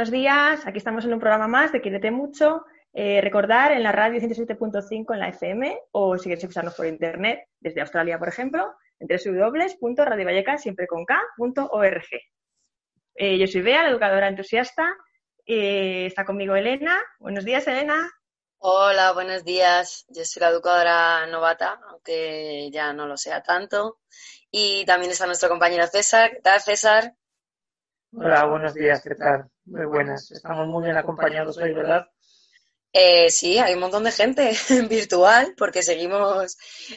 Buenos días. Aquí estamos en un programa más de Quírete Mucho. Eh, recordar en la radio 107.5 en la FM o si quieres escucharnos por internet desde Australia, por ejemplo, en www.radiovalleca, siempre con K.org. Eh, yo soy Bea, la educadora entusiasta. Eh, está conmigo Elena. Buenos días, Elena. Hola, buenos días. Yo soy la educadora novata, aunque ya no lo sea tanto. Y también está nuestro compañero César. ¿Qué tal, César? Hola, buenos días, ¿qué tal? Muy buenas. Estamos muy bien acompañados hoy, ¿verdad? Eh, sí, hay un montón de gente virtual porque seguimos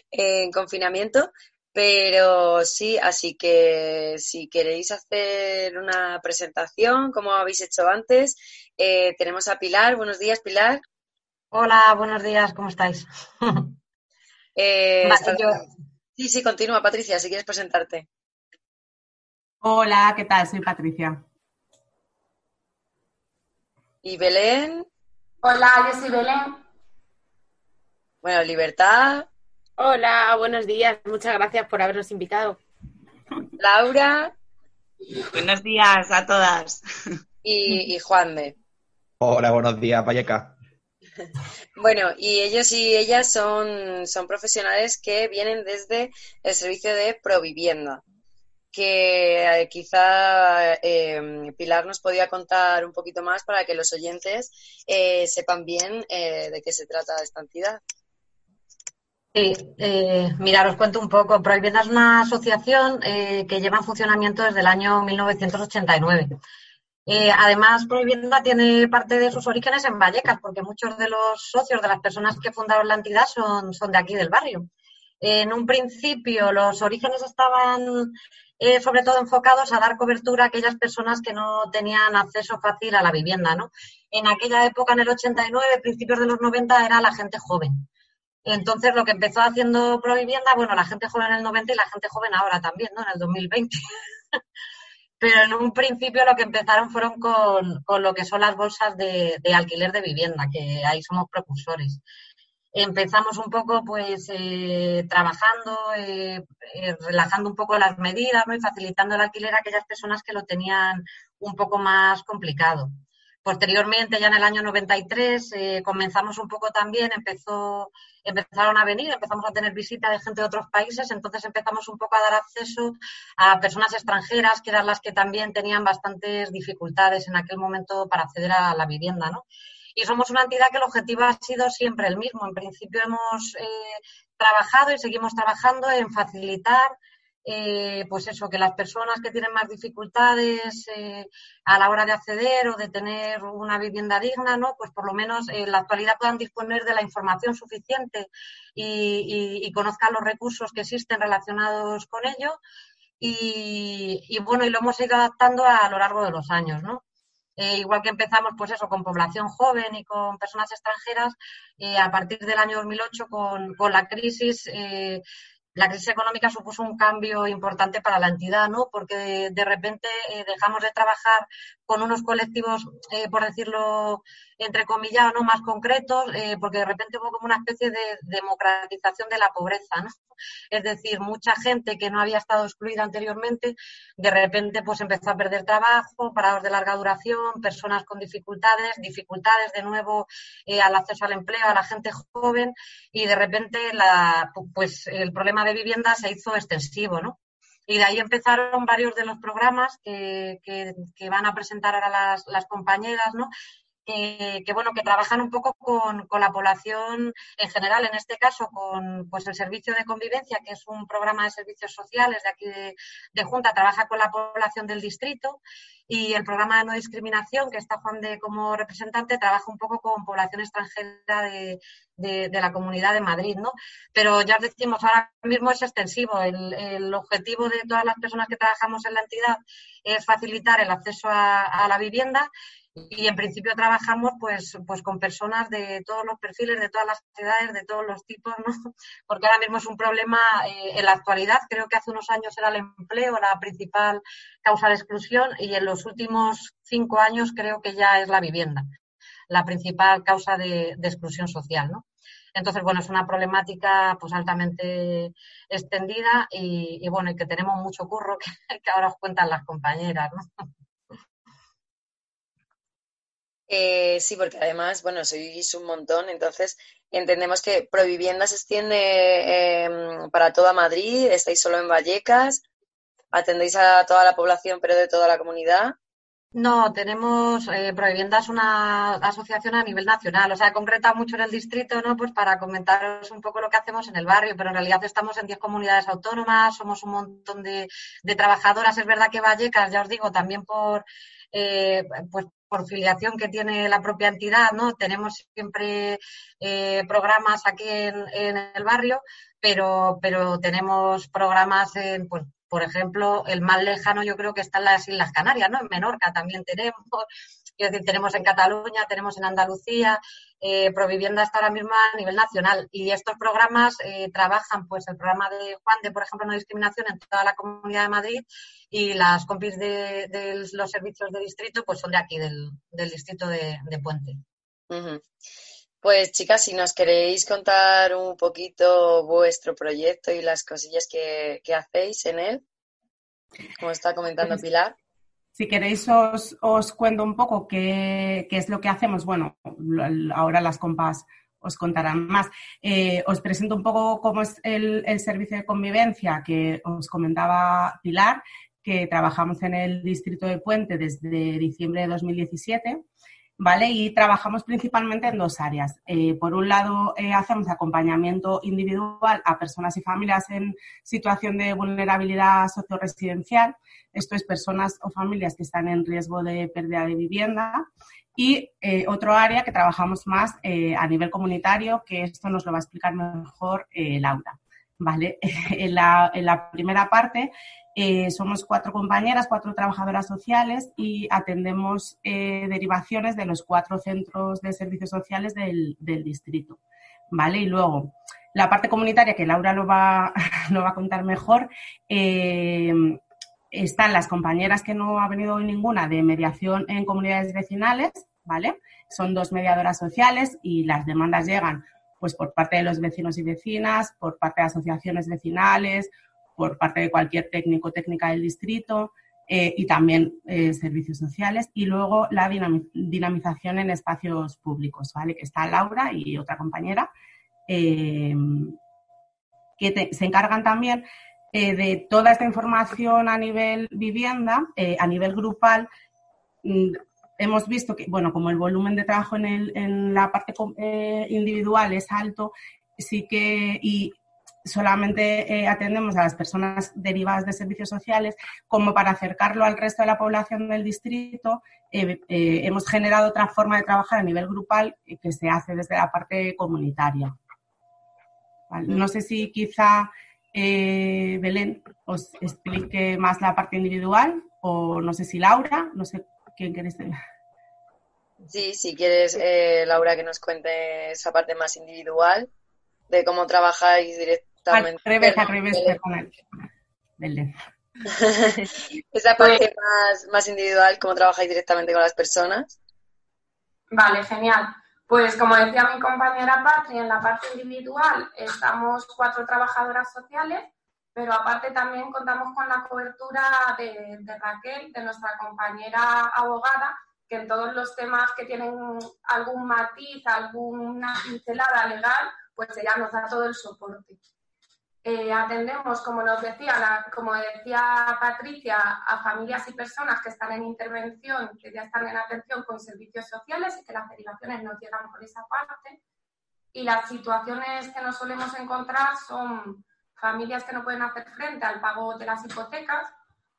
en confinamiento, pero sí, así que si queréis hacer una presentación, como habéis hecho antes, eh, tenemos a Pilar. Buenos días, Pilar. Hola, buenos días, ¿cómo estáis? Eh, sí, sí, continúa, Patricia, si quieres presentarte. Hola, ¿qué tal? Soy Patricia. ¿Y Belén? Hola, yo soy Belén. Bueno, Libertad. Hola, buenos días. Muchas gracias por habernos invitado. Laura. Buenos días a todas. Y, Juan de. Hola, buenos días, Valleca. Bueno, y ellos y ellas son, son profesionales que vienen desde el servicio de Provivienda que eh, quizá em, Pilar nos podía contar un poquito más para que los oyentes eh, sepan bien eh, de qué se trata esta entidad. Sí, mira, os cuento un poco. Prohibienda es una asociación que lleva en funcionamiento desde el año 1989. además, Prohibienda tiene parte de sus orígenes en Vallecas, porque muchos de los socios de las personas que fundaron la entidad son, son de aquí del barrio. En un principio, los orígenes estaban eh, sobre todo enfocados a dar cobertura a aquellas personas que no tenían acceso fácil a la vivienda, ¿no? En aquella época, en el 89, principios de los 90, era la gente joven. Entonces, lo que empezó haciendo Provivienda, bueno, la gente joven en el 90 y la gente joven ahora también, ¿no? En el 2020. Pero en un principio lo que empezaron fueron con, lo que son las bolsas de alquiler de vivienda, que ahí somos precursores empezamos un poco pues eh, trabajando, eh, eh, relajando un poco las medidas y facilitando el alquiler a aquellas personas que lo tenían un poco más complicado. Posteriormente, ya en el año 93, comenzamos un poco también, empezó, empezaron a venir, empezamos a tener visita de gente de otros países, entonces empezamos un poco a dar acceso a personas extranjeras, que eran las que también tenían bastantes dificultades en aquel momento para acceder a la vivienda, ¿no? Y somos una entidad que el objetivo ha sido siempre el mismo. En principio hemos eh, trabajado y seguimos trabajando en facilitar eh, pues eso, que las personas que tienen más dificultades eh, a la hora de acceder o de tener una vivienda digna, ¿no? Pues por lo menos en la actualidad puedan disponer de la información suficiente y, conozcan los recursos que existen relacionados con ello. Y, y, bueno, y lo hemos ido adaptando a lo largo de los años, ¿no? Eh, igual que empezamos, pues eso, con población joven y con personas extranjeras, eh, a partir del año 2008, con, con la crisis, eh, la crisis económica supuso un cambio importante para la entidad, ¿no? Porque de, repente dejamos de trabajar con unos colectivos, eh, por decirlo entre comillas, ¿no? más concretos, eh, porque de repente hubo como una especie de democratización de la pobreza, ¿no? Es decir, mucha gente que no había estado excluida anteriormente, de repente pues empezó a perder trabajo, parados de larga duración, personas con dificultades, dificultades de nuevo eh, al acceso al empleo, a la gente joven, y de repente la, pues el problema de vivienda se hizo extensivo, ¿no? Y de ahí empezaron varios de los programas que, que, van a presentar ahora las, las compañeras, ¿no? Que, que, bueno que trabajan un poco con, con, la población en general, en este caso con pues el servicio de convivencia, que es un programa de servicios sociales de aquí de, de Junta, trabaja con la población del distrito y el programa de no discriminación, que está Juan de como representante, trabaja un poco con población extranjera de, de, la comunidad de Madrid, ¿no? Pero ya os decimos, ahora mismo es extensivo. El, el, objetivo de todas las personas que trabajamos en la entidad es facilitar el acceso a, a la vivienda y en principio trabajamos pues, pues con personas de todos los perfiles, de todas las edades, de todos los tipos, ¿no? Porque ahora mismo es un problema eh, en la actualidad. Creo que hace unos años era el empleo la principal causa de exclusión y en los últimos cinco años creo que ya es la vivienda, la principal causa de, exclusión social, ¿no? Entonces, bueno, es una problemática pues altamente extendida y, bueno, y que tenemos mucho curro que, que ahora os cuentan las compañeras, ¿no? Eh, sí, porque además, bueno, sois un montón, entonces entendemos que Provivienda se extiende em, para toda Madrid, estáis solo en Vallecas, atendéis a toda la población, pero de toda la comunidad. No, tenemos, eh, Provivienda es una asociación a nivel nacional, o sea, concreta mucho en el distrito, ¿no? Pues para comentaros un poco lo que hacemos en el barrio, pero en realidad estamos en 10 comunidades autónomas, somos un montón de, de trabajadoras. Es verdad que Vallecas, ya os digo, también por, eh, pues por filiación que tiene la propia entidad, ¿no? Tenemos siempre eh, programas aquí en, el barrio, pero, pero tenemos programas en, pues, por ejemplo, el más lejano yo creo que está en las Islas Canarias, ¿no? En Menorca también tenemos, es decir, tenemos en Cataluña, tenemos en Andalucía, eh, Provivienda está ahora mismo a nivel nacional y estos programas eh, trabajan, pues el programa de Juan de, por ejemplo, no discriminación en toda la Comunidad de Madrid y las compis de, los servicios de distrito, pues son de aquí, del, distrito de, Puente. Pues chicas, si nos queréis contar un poquito vuestro proyecto y las cosillas que, hacéis en él, como está comentando pues Pilar. Si queréis os, os cuento un poco qué, qué, es lo que hacemos. Bueno, ahora las compas os contarán más. Eh, os presento un poco cómo es el, el, servicio de convivencia que os comentaba Pilar, que trabajamos en el distrito de Puente desde diciembre de 2017. ¿Vale? Y trabajamos principalmente en dos áreas. Eh, por un lado, eh, hacemos acompañamiento individual a personas y familias en situación de vulnerabilidad socioresidencial. Esto es personas o familias que están en riesgo de pérdida de vivienda. Y eh, otro área que trabajamos más a nivel comunitario, que esto nos lo va a explicar mejor Laura. ¿Vale? en, la, en la primera parte eh, somos cuatro compañeras, cuatro trabajadoras sociales y atendemos eh, derivaciones de los cuatro centros de servicios sociales del, distrito. ¿Vale? Y luego, la parte comunitaria, que Laura lo va, va a contar mejor, eh, están las compañeras que no ha venido ninguna de mediación en comunidades vecinales, ¿vale? Son dos mediadoras sociales y las demandas llegan pues por parte de los vecinos y vecinas, por parte de asociaciones vecinales, por parte de cualquier técnico técnica del distrito eh, y también eh, servicios sociales y luego la dinamización en espacios públicos, ¿vale? Que está Laura y otra compañera eh, que se encargan también de toda esta información a nivel vivienda, a nivel grupal. Mm, hemos visto que, bueno, como el volumen de trabajo en, el, en la parte individual es alto, sí que, y solamente eh, atendemos a las personas derivadas de servicios sociales, como para acercarlo al resto de la población del distrito, eh, eh, hemos generado otra forma de trabajar a nivel grupal que se hace desde la parte comunitaria. No sé si quizá Belén os explique más la parte individual o no sé si Laura, no sé quién queréis. Sí, si quieres, Laura, que nos cuente esa parte más individual de cómo trabajáis al revés, al revés, perdón. Esa parte más, más individual, cómo trabajáis directamente con las personas. Vale, genial. Pues como decía mi compañera Patri, en la parte individual estamos cuatro trabajadoras sociales, pero aparte también contamos con la cobertura de, de Raquel, de nuestra compañera abogada, que en todos los temas que tienen algún matiz, alguna pincelada legal, pues ella nos da todo el soporte. Eh, atendemos, como nos decía, como decía Patricia, a familias y personas que están en intervención, que ya están en atención con servicios sociales y que las derivaciones nos llegan por esa parte. Y las situaciones que nos solemos encontrar son familias que no pueden hacer frente al pago de las hipotecas,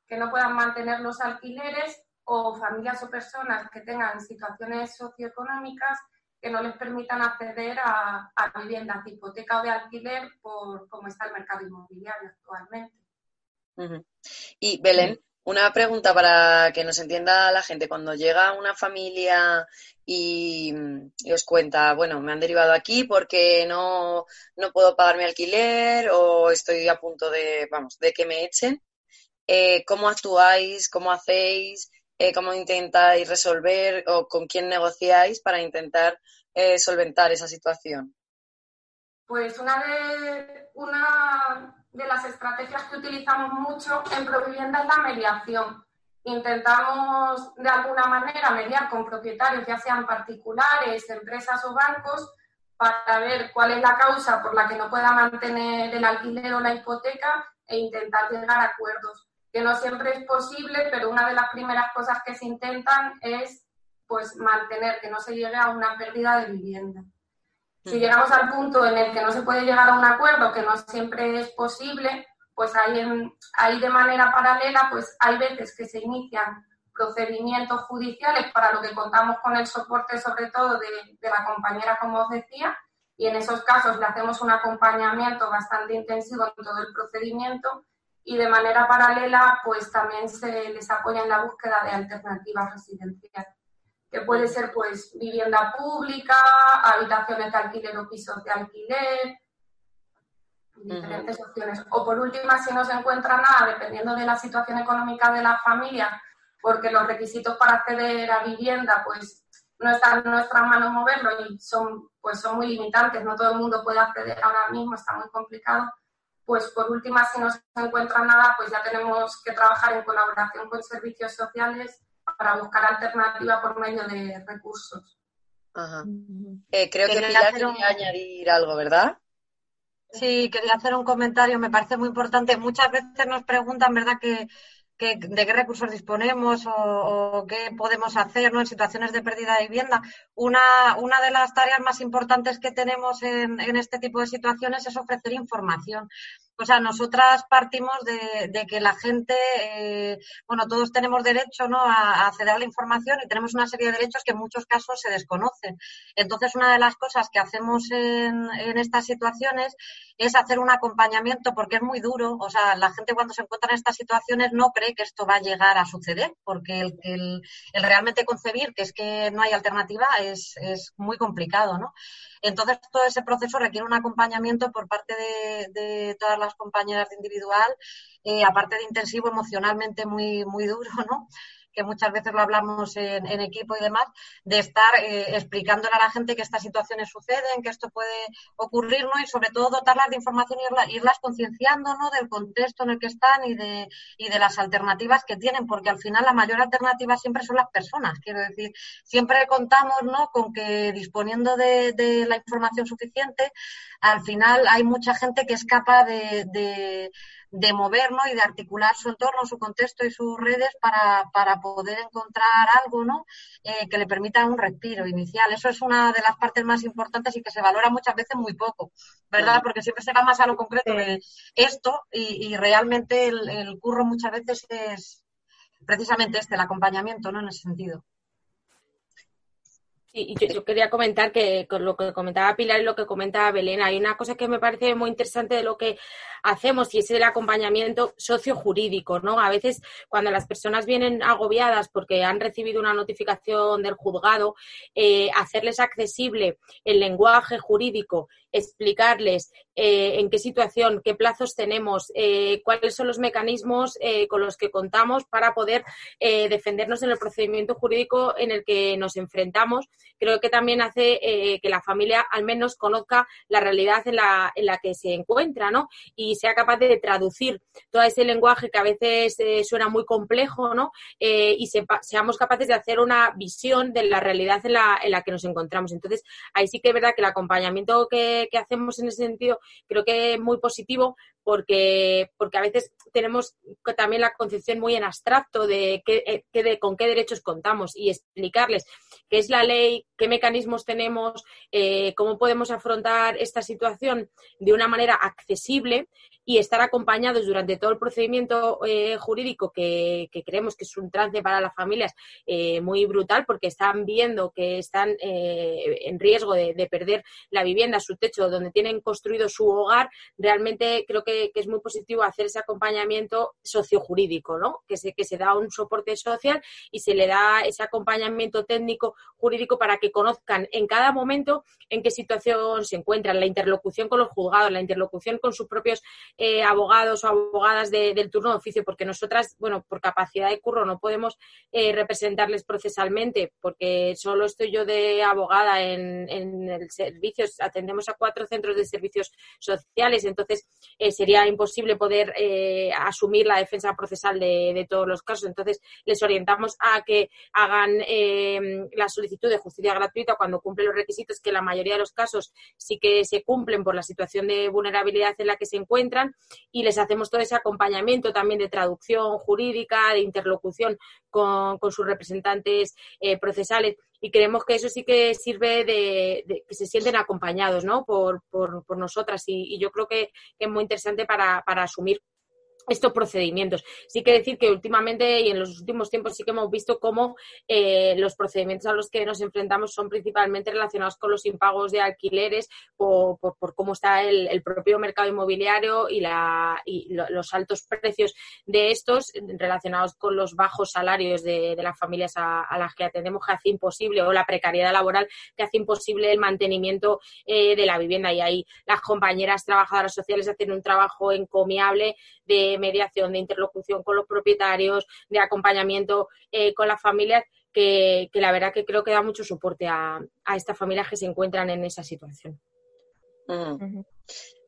que no puedan mantener los alquileres o familias o personas que tengan situaciones socioeconómicas que no les permitan acceder a, viviendas de hipoteca o de alquiler por cómo está el mercado inmobiliario actualmente. Y Belén, una pregunta para que nos entienda la gente. Cuando llega una familia y, os cuenta, bueno, me han derivado aquí porque no, no, puedo pagar mi alquiler o estoy a punto de, vamos, de que me echen, eh, ¿cómo actuáis? ¿Cómo hacéis? Eh, cómo intentáis resolver o con quién negociáis para intentar eh, solventar esa situación? Pues una de, una de las estrategias que utilizamos mucho en Provivienda es la mediación. Intentamos de alguna manera mediar con propietarios, ya sean particulares, empresas o bancos, para ver cuál es la causa por la que no pueda mantener el alquiler o la hipoteca e intentar llegar a acuerdos que no siempre es posible, pero una de las primeras cosas que se intentan es pues mantener que no se llegue a una pérdida de vivienda. Si llegamos al punto en el que no se puede llegar a un acuerdo, que no siempre es posible, pues ahí, ahí de manera paralela, pues hay veces que se inician procedimientos judiciales para lo que contamos con el soporte sobre todo de, de la compañera, como os decía, y en esos casos le hacemos un acompañamiento bastante intensivo en todo el procedimiento y de manera paralela pues también se les apoya en la búsqueda de alternativas residenciales, que puede ser pues vivienda pública, habitaciones de alquiler o pisos de alquiler, diferentes opciones. O por último, si no se encuentra nada, dependiendo de la situación económica de la familia, porque los requisitos para acceder a vivienda pues no están en nuestra mano moverlo y son pues son muy limitantes, no todo el mundo puede acceder ahora mismo, está muy complicado pues por última, si no se encuentra nada, pues ya tenemos que trabajar en colaboración con servicios sociales para buscar alternativa por medio de recursos. Ajá. Eh, creo que Pilar quería añadir algo, ¿verdad? Sí, quería hacer un comentario, me parece muy importante. Muchas veces nos preguntan, ¿verdad?, que de qué recursos disponemos o, qué podemos hacer en situaciones de pérdida de vivienda. Una, una de las tareas más importantes que tenemos en, en este tipo de situaciones es ofrecer información. O sea, nosotras partimos de, que la gente, eh, bueno, todos tenemos derecho ¿no? a, acceder a la información y tenemos una serie de derechos que en muchos casos se desconocen. Entonces, una de las cosas que hacemos en, estas situaciones es hacer un acompañamiento porque es muy duro. O sea, la gente cuando se encuentra en estas situaciones no cree que esto va a llegar a suceder porque el, el, el realmente concebir que es que no hay alternativa es muy complicado, ¿no? Entonces, todo ese proceso requiere un acompañamiento por parte de, todas las compañeras de individual, eh, aparte de intensivo, emocionalmente muy, muy duro, ¿no? Que muchas veces lo hablamos en, equipo y demás, de estar eh, explicándole a la gente que estas situaciones suceden, que esto puede ocurrir, ¿no? Y sobre todo dotarlas de información y irlas concienciando. Del contexto en el que están y de, y de las alternativas que tienen, porque al final la mayor alternativa siempre son las personas, quiero decir, siempre contamos, ¿no? Con que disponiendo de, la información suficiente, al final hay mucha gente que es capaz de de movernos y de articular su entorno, su contexto y sus redes para, para poder encontrar algo ¿no? Eh, que le permita un respiro inicial. Eso es una de las partes más importantes y que se valora muchas veces muy poco, ¿verdad? Porque siempre se va más a lo concreto de esto y, realmente el, el, curro muchas veces es precisamente este, el acompañamiento, ¿no? En ese sentido. Y yo, quería comentar que con lo que comentaba Pilar y lo que comentaba Belén, hay una cosa que me parece muy interesante de lo que hacemos y es el acompañamiento sociojurídico, ¿no? A veces cuando las personas vienen agobiadas porque han recibido una notificación del juzgado, eh, hacerles accesible el lenguaje jurídico, explicarles eh, en qué situación, qué plazos tenemos, eh, cuáles son los mecanismos con los que contamos para poder defendernos en el procedimiento jurídico en el que nos enfrentamos creo que también hace eh, que la familia al menos conozca la realidad en la, en la que se encuentra, ¿no? Y sea capaz de traducir todo ese lenguaje que a veces eh, suena muy complejo, ¿no? Eh, y seamos capaces de hacer una visión de la realidad en la, en la que nos encontramos. Entonces, ahí sí que es verdad que el acompañamiento que, que hacemos en ese sentido creo que es muy positivo porque, porque a veces tenemos también la concepción muy en abstracto de, qué, de con qué derechos contamos y explicarles qué es la ley, qué mecanismos tenemos, eh, cómo podemos afrontar esta situación de una manera accesible y estar acompañados durante todo el procedimiento eh, jurídico que, creemos que es un trance para las familias eh, muy brutal porque están viendo que están en riesgo de, perder la vivienda, su techo, donde tienen construido su hogar, realmente creo que, es muy positivo hacer ese acompañamiento sociojurídico, ¿no? Que se, que se da un soporte social y se le da ese acompañamiento técnico jurídico para que conozcan en cada momento en qué situación se encuentran, la interlocución con los juzgados, la interlocución con sus propios eh, abogados o abogadas del turno de oficio, porque nosotras, bueno, por capacidad de curro no podemos eh, representarles procesalmente, porque solo estoy yo de abogada en, el servicio, atendemos a cuatro centros de servicios sociales, entonces eh, sería imposible poder asumir la defensa procesal de, de, todos los casos. Entonces, les orientamos a que hagan la solicitud de justicia gratuita cuando cumple los requisitos, que la mayoría de los casos sí que se cumplen por la situación de vulnerabilidad en la que se encuentran y les hacemos todo ese acompañamiento también de traducción jurídica, de interlocución con, sus representantes eh, procesales. Y creemos que eso sí que sirve de, que se sienten acompañados ¿no? por, por, nosotras. Y, yo creo que, es muy interesante para, para asumir estos procedimientos. Sí que decir que últimamente y en los últimos tiempos sí que hemos visto cómo eh, los procedimientos a los que nos enfrentamos son principalmente relacionados con los impagos de alquileres por, por, cómo está el, propio mercado inmobiliario y, la, y los altos precios de estos relacionados con los bajos salarios de, las familias a, las que atendemos que hace imposible o la precariedad laboral que hace imposible el mantenimiento eh, de la vivienda. Y ahí las compañeras trabajadoras sociales hacen un trabajo encomiable de mediación, de interlocución con los propietarios, de acompañamiento eh, con las familias, que, la verdad que creo que da mucho soporte a, estas familias que se encuentran en esa situación.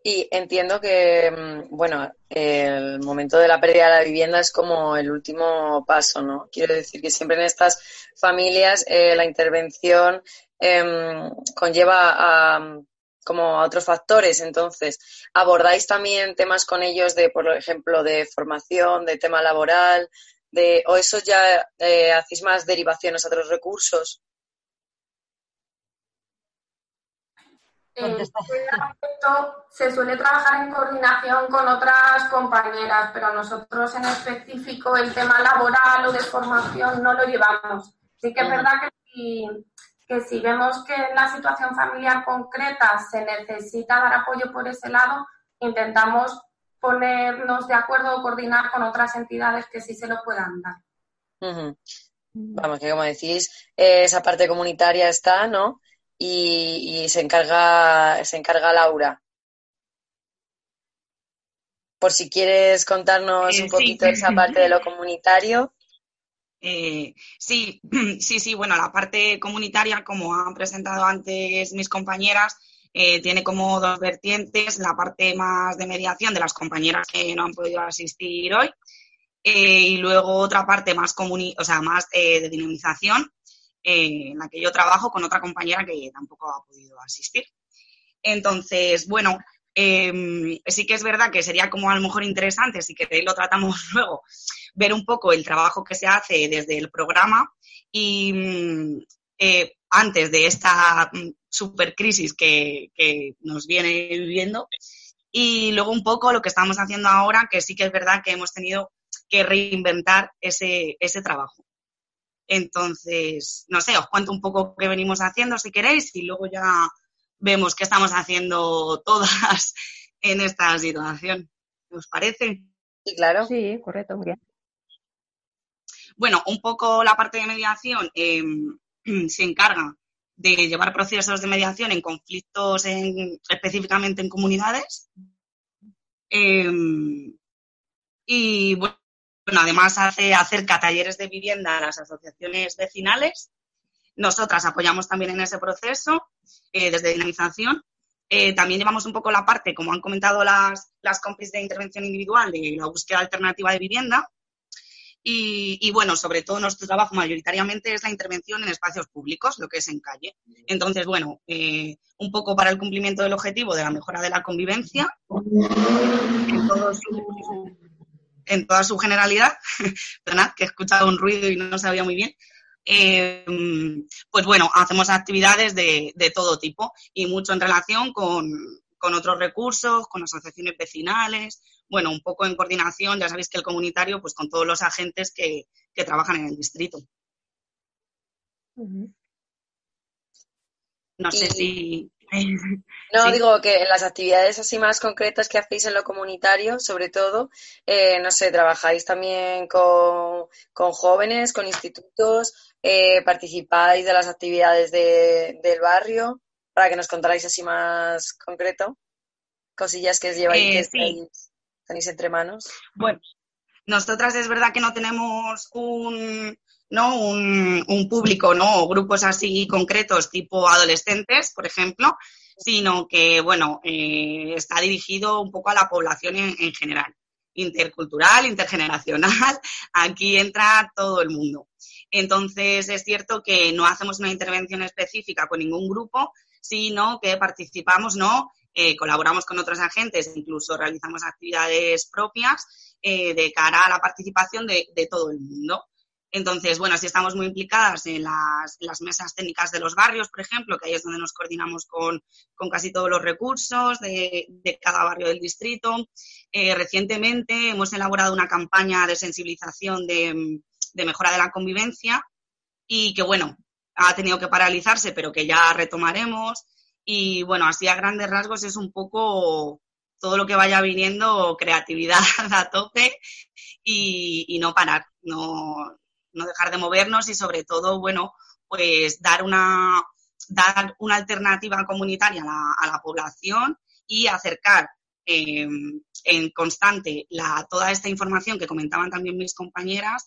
Y entiendo que, mm, bueno, el momento de la pérdida de la vivienda es como el último paso, ¿no? Quiero decir que siempre en estas familias eh, la intervención em, conlleva a, como a otros factores. Entonces, ¿abordáis también temas con ellos de, por ejemplo, de formación, de tema laboral, de, o eso ya eh, hacéis más derivaciones a otros recursos? En este aspecto se suele trabajar en coordinación con otras compañeras, pero nosotros en específico el tema laboral o de formación no lo llevamos. Sí que es verdad que si que si vemos que en la situación familiar concreta se necesita dar apoyo por ese lado, intentamos ponernos de acuerdo o coordinar con otras entidades que sí se lo puedan dar. Vamos, que como decís, esa parte comunitaria está, ¿no? Y, se encarga, se encarga Laura. Por si quieres contarnos un poquito esa parte de lo comunitario. Eh, sí, sí, sí, bueno, la parte comunitaria, como han presentado antes mis compañeras, eh, tiene como dos vertientes, la parte más de mediación de las compañeras que no han podido asistir hoy eh, y luego otra parte más, o sea, más de dinamización en la que yo trabajo con otra compañera que tampoco ha podido asistir. Entonces, bueno, sí que es verdad que sería como a lo mejor interesante, si queréis lo tratamos luego, ver un poco el trabajo que se hace desde el programa y mm, eh, antes de esta mm, super crisis que, nos viene viviendo y luego un poco lo que estamos haciendo ahora, que sí que es verdad que hemos tenido que reinventar ese, ese trabajo. Entonces, no sé, os cuento un poco qué venimos haciendo si queréis y luego ya vemos qué estamos haciendo todas en esta situación. ¿Os parece? Sí, claro. Sí, correcto, muy bien. Bueno, un poco la parte de mediación em, se encarga de llevar procesos de mediación en conflictos específicamente en comunidades. Em, y bueno, además hace acerca talleres de vivienda a las asociaciones vecinales. Nosotras apoyamos también en ese proceso eh, desde dinamización. Eh, también llevamos un poco la parte, como han comentado las, las de intervención individual, de la búsqueda alternativa de vivienda. Y, bueno, sobre todo nuestro trabajo mayoritariamente es la intervención en espacios públicos, lo que es en calle. Entonces, bueno, eh, un poco para el cumplimiento del objetivo de la mejora de la convivencia en, toda su generalidad, perdonad que he escuchado un ruido y no sabía muy bien, eh, pues bueno, hacemos actividades de, todo tipo y mucho en relación con, con otros recursos, con asociaciones vecinales, bueno, un poco en coordinación, ya sabéis que el comunitario, pues con todos los agentes que, trabajan en el distrito. No sé si. No, digo que en las actividades así más concretas que hacéis en lo comunitario, sobre todo, eh, no sé, trabajáis también con, jóvenes, con institutos, eh, participáis de las actividades del barrio, para que nos contarais así más concreto, cosillas que lleváis. Eh, tenéis entre manos? Bueno, nosotras es verdad que no tenemos un, ¿no? Un, público, ¿no? O grupos así concretos, tipo adolescentes, por ejemplo, sino que, bueno, eh, está dirigido un poco a la población en, general, intercultural, intergeneracional, aquí entra todo el mundo. Entonces, es cierto que no hacemos una intervención específica con ningún grupo, sino que participamos, ¿no? Eh, colaboramos con otros agentes, incluso realizamos actividades propias eh, de cara a la participación de, todo el mundo. Entonces, bueno, sí estamos muy implicadas en las, mesas técnicas de los barrios, por ejemplo, que ahí es donde nos coordinamos con, casi todos los recursos de, cada barrio del distrito. Eh, recientemente hemos elaborado una campaña de sensibilización de, de mejora de la convivencia y que, bueno, ha tenido que paralizarse, pero que ya retomaremos. Y bueno, así a grandes rasgos es un poco todo lo que vaya viniendo, creatividad a tope y, no parar, no, no, dejar de movernos y sobre todo, bueno, pues dar una, dar una alternativa comunitaria a la, población y acercar em, en constante la, toda esta información que comentaban también mis compañeras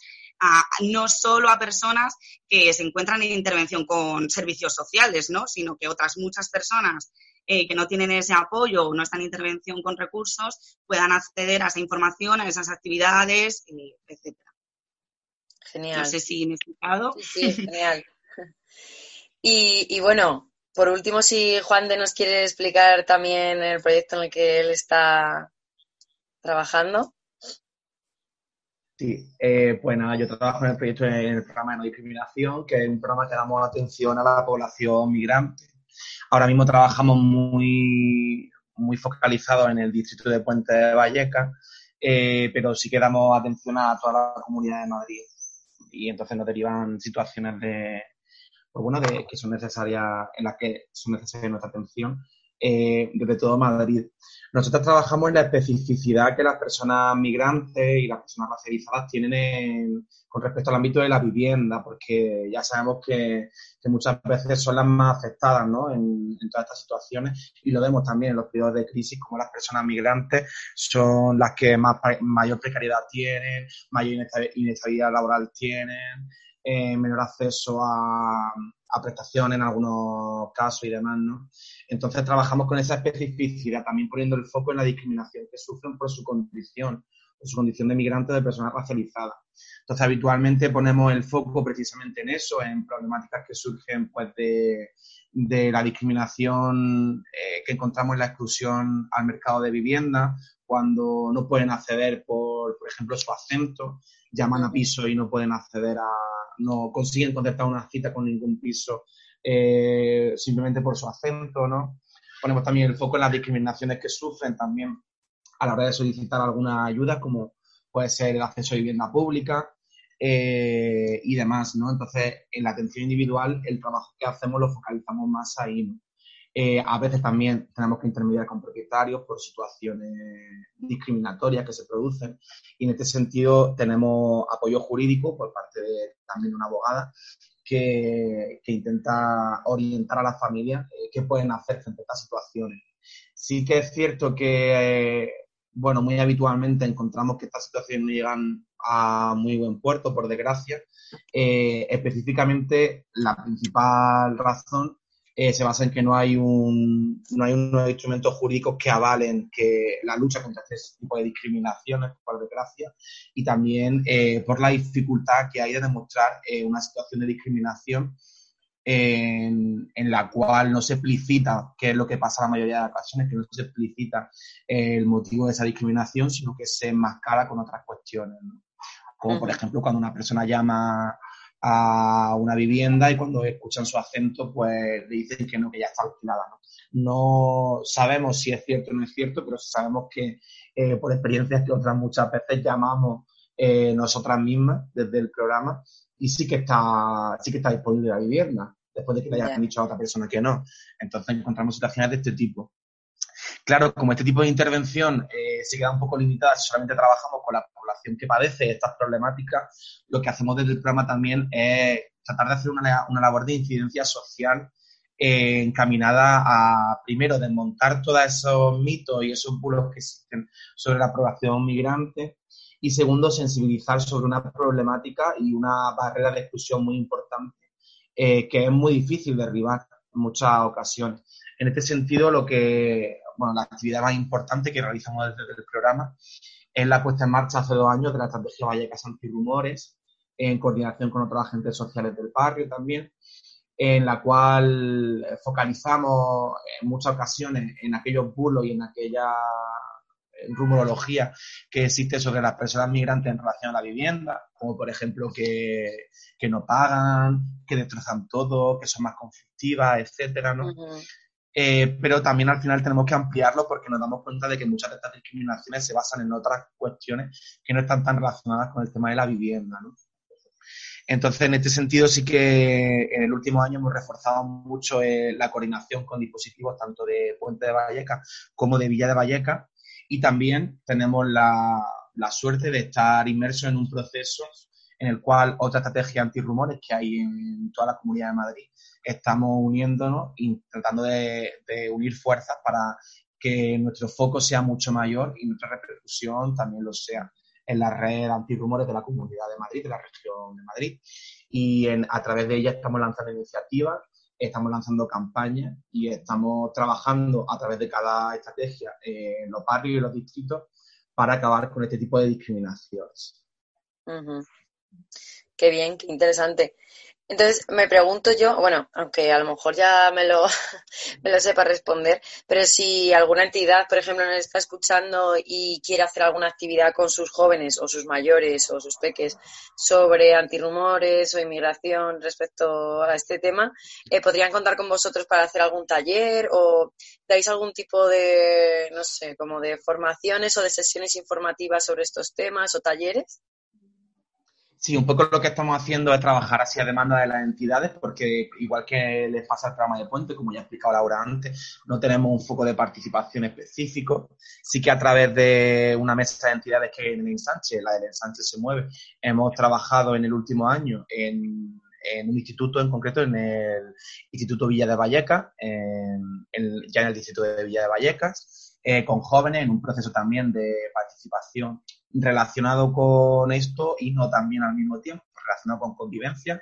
no solo a personas que se encuentran en intervención con servicios sociales, ¿no? sino que otras muchas personas eh, que no tienen ese apoyo o no están en intervención con recursos puedan acceder a esa información, a esas actividades, eh, etcétera. Genial. No sé si me he explicado. Sí, genial. y, y bueno, por último, si Juan de nos quiere explicar también el proyecto en el que él está trabajando. Sí, eh, pues nada, yo trabajo en el proyecto en programa de no discriminación, que es un programa que damos atención a la población migrante. Ahora mismo trabajamos muy, muy focalizados en el distrito de Puente de Vallecas, eh, pero sí que damos atención a toda la comunidad de Madrid. Y entonces nos derivan situaciones de, pues bueno, de, que son necesarias, en las que son necesarias nuestra atención eh, desde todo Madrid. Nosotros trabajamos en la especificidad que las personas migrantes y las personas racializadas tienen con respecto al ámbito de la vivienda, porque ya sabemos que, muchas veces son las más afectadas ¿no? en, todas estas situaciones y lo vemos también en los periodos de crisis, como las personas migrantes son las que más, mayor precariedad tienen, mayor inestabilidad laboral tienen, eh, menor acceso a, a prestaciones en algunos casos y demás, ¿no? Entonces trabajamos con esa especificidad, también poniendo el foco en la discriminación que sufren por su condición, por su condición de migrante o de persona racializada. Entonces habitualmente ponemos el foco precisamente en eso, en problemáticas que surgen pues de, la discriminación eh, que encontramos en la exclusión al mercado de vivienda, cuando no pueden acceder por, por ejemplo, su acento, llaman a piso y no pueden acceder a, no consiguen contactar una cita con ningún piso eh, simplemente por su acento, ¿no? Ponemos también el foco en las discriminaciones que sufren también a la hora de solicitar alguna ayuda, como puede ser el acceso a vivienda pública. eh, y demás, ¿no? Entonces, en la atención individual, el trabajo que hacemos lo focalizamos más ahí, ¿no? Eh, a veces también tenemos que intermediar con propietarios por situaciones discriminatorias que se producen y en este sentido tenemos apoyo jurídico por parte de también una abogada que, intenta orientar a las familias eh, qué pueden hacer frente a estas situaciones. Sí que es cierto que, eh, bueno, muy habitualmente encontramos que estas situaciones no llegan a muy buen puerto, por desgracia. específicamente, la principal razón eh, se basa en que no hay, un, no hay unos instrumentos jurídicos que avalen que la lucha contra este tipo de discriminaciones, por desgracia, y también eh, por la dificultad que hay de demostrar eh, una situación de discriminación en, en, la cual no se explicita qué es lo que pasa la mayoría de ocasiones, que no se explicita el motivo de esa discriminación, sino que se enmascara con otras cuestiones. Como, por ejemplo, cuando una persona llama a una vivienda y cuando escuchan su acento, pues le dicen que no, que ya está alquilada. No, no sabemos si es cierto o no es cierto, pero sabemos que eh, por experiencias que otras muchas veces llamamos eh, nosotras mismas desde el programa y sí que está, sí que está disponible la vivienda después de que le hayan dicho a otra persona que no. Entonces encontramos situaciones de este tipo. Claro, como este tipo de intervención eh, se queda un poco limitada, solamente trabajamos con la población que padece estas problemáticas, lo que hacemos desde el programa también es tratar de hacer una, labor de incidencia social eh, encaminada a, primero, desmontar todos esos mitos y esos bulos que existen sobre la aprobación migrante y, segundo, sensibilizar sobre una problemática y una barrera de exclusión muy importante eh, que es muy difícil derribar en muchas ocasiones. En este sentido, lo que bueno, la actividad más importante que realizamos desde el programa es la puesta en marcha hace dos años de la estrategia Vallecas Antirrumores, en coordinación con otros agentes sociales del barrio también, en la cual focalizamos en muchas ocasiones en aquellos bulos y en aquella rumorología que existe sobre las personas migrantes en relación a la vivienda, como por ejemplo que, no pagan, que destrozan todo, que son más conflictivas, etcétera, ¿no? Eh, pero también al final tenemos que ampliarlo porque nos damos cuenta de que muchas de estas discriminaciones se basan en otras cuestiones que no están tan relacionadas con el tema de la vivienda. ¿no? Entonces, en este sentido, sí que en el último año hemos reforzado mucho eh, la coordinación con dispositivos tanto de Puente de Valleca como de Villa de Valleca y también tenemos la, la suerte de estar inmersos en un proceso en el cual otra estrategia antirrumores que hay en toda la Comunidad de Madrid estamos uniéndonos y tratando de, unir fuerzas para que nuestro foco sea mucho mayor y nuestra repercusión también lo sea en la red antirrumores de la Comunidad de Madrid, de la región de Madrid. Y a través de ella estamos lanzando iniciativas, estamos lanzando campañas y estamos trabajando a través de cada estrategia en los barrios y los distritos para acabar con este tipo de discriminaciones. Qué bien, qué interesante. Entonces me pregunto yo, bueno, aunque a lo mejor ya me lo, me lo sepa responder, pero si alguna entidad, por ejemplo, nos está escuchando y quiere hacer alguna actividad con sus jóvenes o sus mayores o sus peques sobre antirrumores o inmigración respecto a este tema, eh, ¿podrían contar con vosotros para hacer algún taller o dais algún tipo de, no sé, como de formaciones o de sesiones informativas sobre estos temas o talleres? Sí, un poco lo que estamos haciendo es trabajar así a demanda de las entidades, porque igual que les pasa al programa de Puente, como ya ha explicado Laura antes, no tenemos un foco de participación específico. Sí que a través de una mesa de entidades que en el ensanche, la del ensanche se mueve, hemos trabajado en el último año en, un instituto en concreto, en el Instituto Villa de Vallecas, ya en el distrito de Villa de Vallecas, eh, con jóvenes en un proceso también de participación relacionado con esto y no también al mismo tiempo, relacionado con convivencia.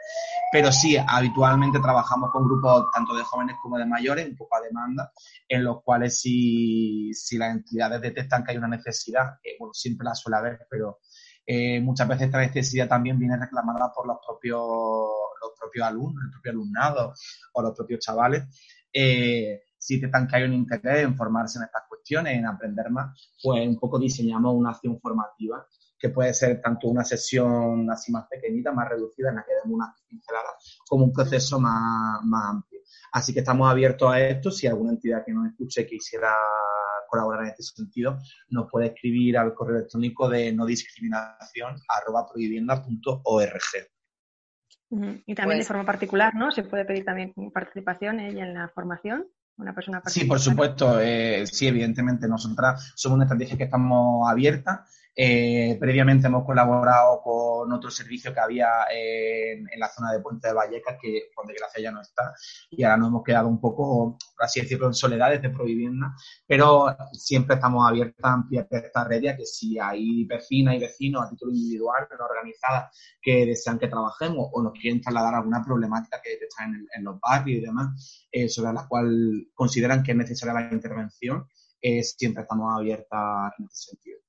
Pero sí, habitualmente trabajamos con grupos tanto de jóvenes como de mayores, un poco a demanda, en los cuales si, si las entidades detectan que hay una necesidad, eh, bueno, siempre la suele haber, pero eh, muchas veces esta necesidad también viene reclamada por los propios, los propios alumnos, el propio alumnado o los propios chavales. Eh, detectan que hay un interés en formarse en estas cuestiones, en aprender más, pues un poco diseñamos una acción formativa que puede ser tanto una sesión así más pequeñita, más reducida, en la que demos unas pinceladas, como un proceso más, más amplio. Así que estamos abiertos a esto. Si alguna entidad que nos escuche quisiera colaborar en este sentido, nos puede escribir al correo electrónico de no discriminación Y también de pues forma particular, ¿no? Se puede pedir también participación ella en la formación. Una persona sí, por supuesto. Eh, sí, evidentemente, nosotras somos una estrategia que estamos abiertas eh, previamente hemos colaborado con otro servicio que había en, la zona de Puente de Vallecas, que por desgracia ya no está, y ahora nos hemos quedado un poco, por así decirlo, en soledad desde Provivienda, pero siempre estamos abiertas a ampliar esta red, ya que si hay vecinas y vecinos a título individual, no organizadas, que desean que trabajemos o nos quieren trasladar alguna problemática que está en, los barrios y demás, eh, sobre la cual consideran que es necesaria la intervención, eh, siempre estamos abiertas en este sentido.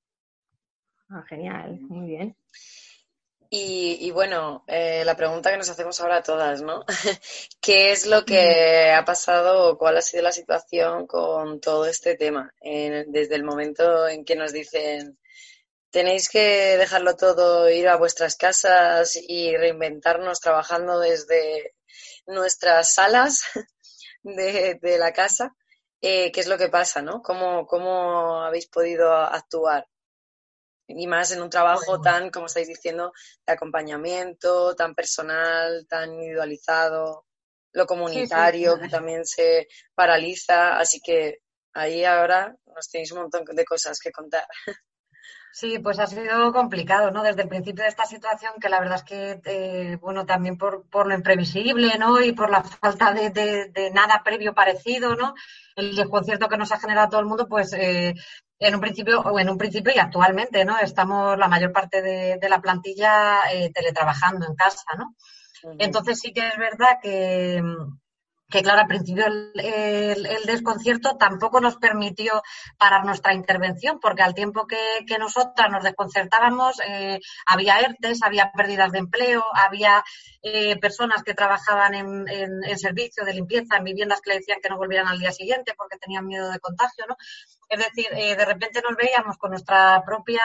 Ah, genial, muy bien. Y, bueno, eh, la pregunta que nos hacemos ahora todas, ¿no? ¿Qué es lo que ha pasado o cuál ha sido la situación con todo este tema? desde el momento en que nos dicen, tenéis que dejarlo todo, ir a vuestras casas y reinventarnos trabajando desde nuestras salas de, la casa. Eh, ¿Qué es lo que pasa, no? ¿Cómo, ¿Cómo habéis podido actuar? Y más en un trabajo tan, como estáis diciendo, de acompañamiento, tan personal, tan individualizado, lo comunitario que también se paraliza, así que ahí ahora nos tenéis un montón de cosas que contar. Sí, pues ha sido complicado, ¿no? Desde el principio de esta situación, que la verdad es que, eh, bueno, también por, por, lo imprevisible, ¿no? Y por la falta de, de, nada previo parecido, ¿no? El desconcierto que nos ha generado todo el mundo, pues eh, en un principio, o en un principio y actualmente, ¿no? Estamos la mayor parte de, la plantilla eh, teletrabajando en casa, ¿no? Entonces sí que es verdad que, que claro, al principio el, desconcierto tampoco nos permitió parar nuestra intervención, porque al tiempo que, que nosotras nos desconcertábamos, eh, había ERTES, había pérdidas de empleo, había eh, personas que trabajaban en, en, servicio de limpieza, en viviendas que le decían que no volvieran al día siguiente porque tenían miedo de contagio, ¿no? Es decir, eh, de repente nos veíamos con nuestra propia,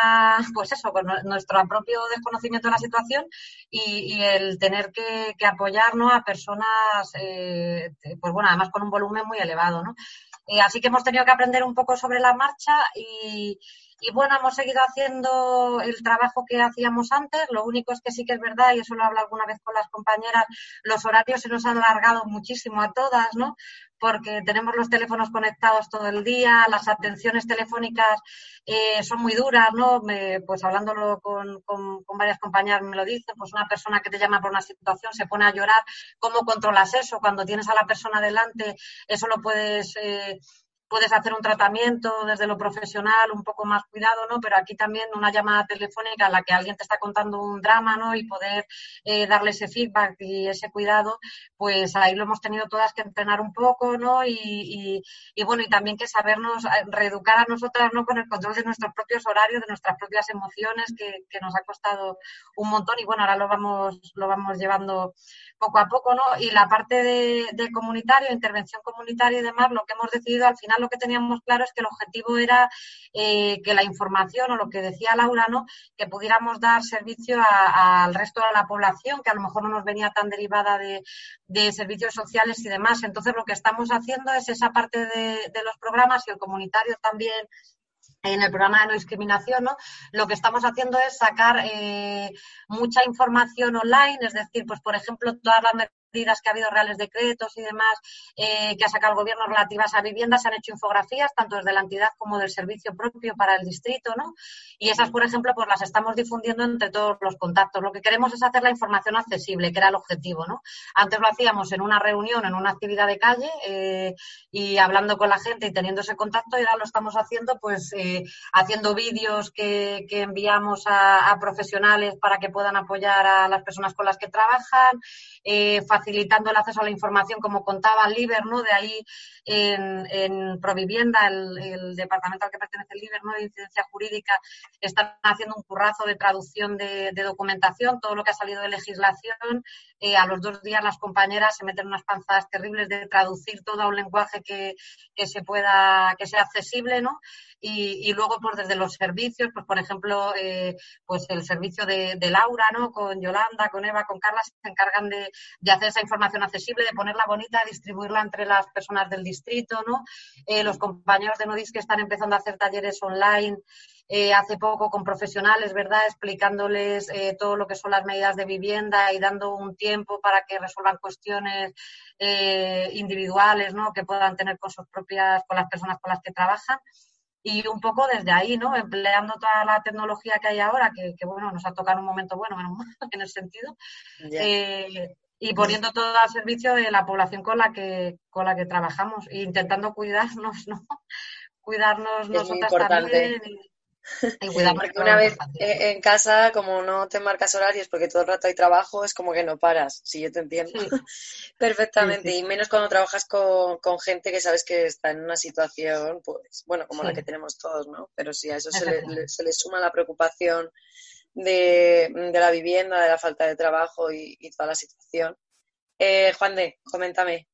pues eso, con nuestro propio desconocimiento de la situación y, el tener que, apoyarnos a personas, eh, pues bueno, además con un volumen muy elevado, ¿no? Eh, así que hemos tenido que aprender un poco sobre la marcha y, y bueno, hemos seguido haciendo el trabajo que hacíamos antes. Lo único es que sí que es verdad, y eso lo hablo alguna vez con las compañeras, los horarios se nos han alargado muchísimo a todas, ¿no? Porque tenemos los teléfonos conectados todo el día, las atenciones telefónicas eh, son muy duras, ¿no? pues hablándolo con, con, varias compañeras me lo dicen, pues una persona que te llama por una situación se pone a llorar. ¿Cómo controlas eso? Cuando tienes a la persona delante, eso lo puedes... Eh, puedes hacer un tratamiento desde lo profesional un poco más cuidado, ¿no? Pero aquí también una llamada telefónica en la que alguien te está contando un drama, ¿no? Y poder eh, darle ese feedback y ese cuidado, pues ahí lo hemos tenido todas que entrenar un poco, ¿no? Y, y, bueno, y también que sabernos, eh, reeducar a nosotras, ¿no? Con el control de nuestros propios horarios, de nuestras propias emociones, que, que nos ha costado un montón y bueno, ahora lo vamos, lo vamos llevando poco a poco, ¿no? Y la parte de, de comunitario, intervención comunitaria y demás, lo que hemos decidido al final lo que teníamos claro es que el objetivo era eh, que la información o lo que decía Laura, ¿no? que pudiéramos dar servicio al resto de la población, que a lo mejor no nos venía tan derivada de, servicios sociales y demás. Entonces, lo que estamos haciendo es esa parte de, los programas y el comunitario también en el programa de no discriminación, ¿no? Lo que estamos haciendo es sacar eh, mucha información online, es decir, pues por ejemplo, todas las que ha habido, reales decretos y demás, eh, que ha sacado el gobierno relativas a viviendas, se han hecho infografías, tanto desde la entidad como del servicio propio para el distrito, ¿no? Y esas, por ejemplo, pues las estamos difundiendo entre todos los contactos. Lo que queremos es hacer la información accesible, que era el objetivo, ¿no? Antes lo hacíamos en una reunión, en una actividad de calle, eh, y hablando con la gente y teniendo ese contacto, y ahora lo estamos haciendo, pues, eh, haciendo vídeos que, enviamos a, a, profesionales para que puedan apoyar a las personas con las que trabajan, facilitando el acceso a la información, como contaba Liber, ¿no? De ahí en, en Provivienda, el, departamento al que pertenece Liber, ¿no? De incidencia jurídica, están haciendo un currazo de traducción de, documentación, todo lo que ha salido de legislación. Eh, a los dos días las compañeras se meten unas panzadas terribles de traducir todo a un lenguaje que, que se pueda, que sea accesible, ¿no? Y, luego, pues desde los servicios, pues por ejemplo, eh, pues el servicio de, Laura, ¿no? Con Yolanda, con Eva, con Carla, se encargan de, de hacer esa información accesible, de ponerla bonita, distribuirla entre las personas del distrito, ¿no? Eh, los compañeros de Nodis que están empezando a hacer talleres online eh, hace poco con profesionales, ¿verdad? Explicándoles eh, todo lo que son las medidas de vivienda y dando un tiempo para que resuelvan cuestiones individuales, ¿no? Que puedan tener con sus propias, con las personas con las que trabajan y un poco desde ahí, ¿no? Empleando toda la tecnología que hay ahora, que, bueno, nos ha tocado un momento bueno, menos mal, en el sentido, eh, y poniendo todo al servicio de la población con la que, con la que trabajamos, e intentando cuidarnos, ¿no? Cuidarnos nosotras también. porque una vez en casa, como no te marcas horarios porque todo el rato hay trabajo, es como que no paras, si yo te entiendo perfectamente. Y menos cuando trabajas con, gente que sabes que está en una situación, pues, bueno, como la que tenemos todos, ¿no? Pero sí, a eso se le, se le suma la preocupación de, la vivienda, de la falta de trabajo y, toda la situación. Eh, Juan de, coméntame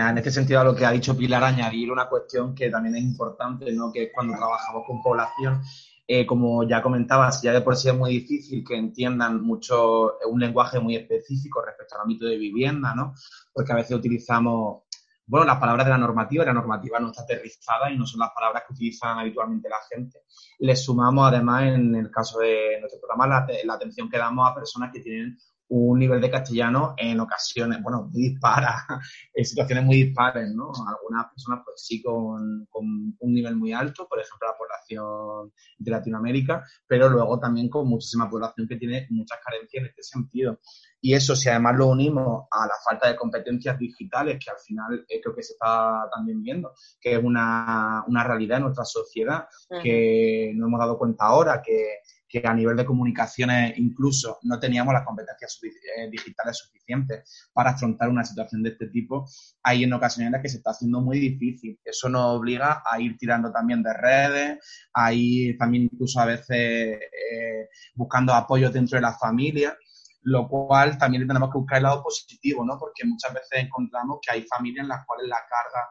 en este sentido a lo que ha dicho Pilar, añadir una cuestión que también es importante, ¿no? que es cuando trabajamos con población, eh, como ya comentabas, ya de por sí es muy difícil que entiendan mucho un lenguaje muy específico respecto al ámbito de vivienda, ¿no? porque a veces utilizamos, bueno, las palabras de la normativa, la normativa no está aterrizada y no son las palabras que utilizan habitualmente la gente. Le sumamos además, en el caso de nuestro programa, la atención que damos a personas que tienen un nivel de castellano en ocasiones, bueno, muy dispara, en situaciones muy dispares, ¿no? Algunas personas pues sí con, un nivel muy alto, por ejemplo la población de Latinoamérica, pero luego también con muchísima población que tiene muchas carencias en este sentido. Y eso, si además lo unimos a la falta de competencias digitales, que al final eh, creo que se está también viendo, que es una, una realidad en nuestra sociedad, que no hemos dado cuenta ahora, que que a nivel de comunicaciones incluso no teníamos las competencias eh, digitales suficientes para afrontar una situación de este tipo, hay en ocasiones en las que se está haciendo muy difícil. Eso nos obliga a ir tirando también de redes, a ir también incluso a veces eh, buscando apoyo dentro de la familia lo cual también tenemos que buscar el lado positivo, ¿no? Porque muchas veces encontramos que hay familias en las cuales la carga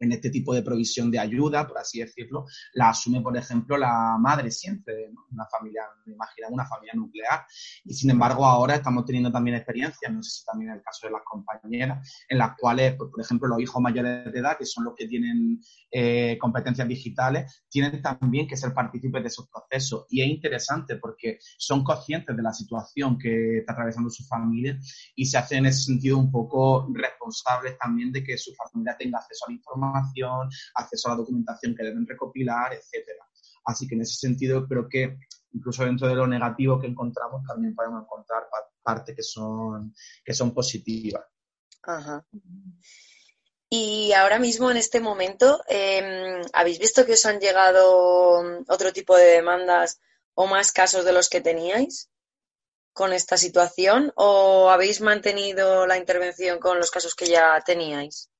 en este tipo de provisión de ayuda, por así decirlo, la asume, por ejemplo, la madre siempre, una familia, me imagino, una familia nuclear. Y sin embargo, ahora estamos teniendo también experiencias, no sé si también en el caso de las compañeras, en las cuales, pues, por ejemplo, los hijos mayores de edad, que son los que tienen eh, competencias digitales, tienen también que ser partícipes de esos procesos. Y es interesante porque son conscientes de la situación que está atravesando su familia y se hacen en ese sentido un poco responsables también de que su familia tenga acceso a la información acceso a la documentación que deben recopilar, etcétera. Así que en ese sentido creo que incluso dentro de lo negativo que encontramos también podemos encontrar partes que son, que son positivas. Ajá. Y ahora mismo, en este momento, em, ¿habéis visto que os han llegado otro tipo de demandas o más casos de los que teníais con esta situación? ¿O habéis mantenido la intervención con los casos que ya teníais?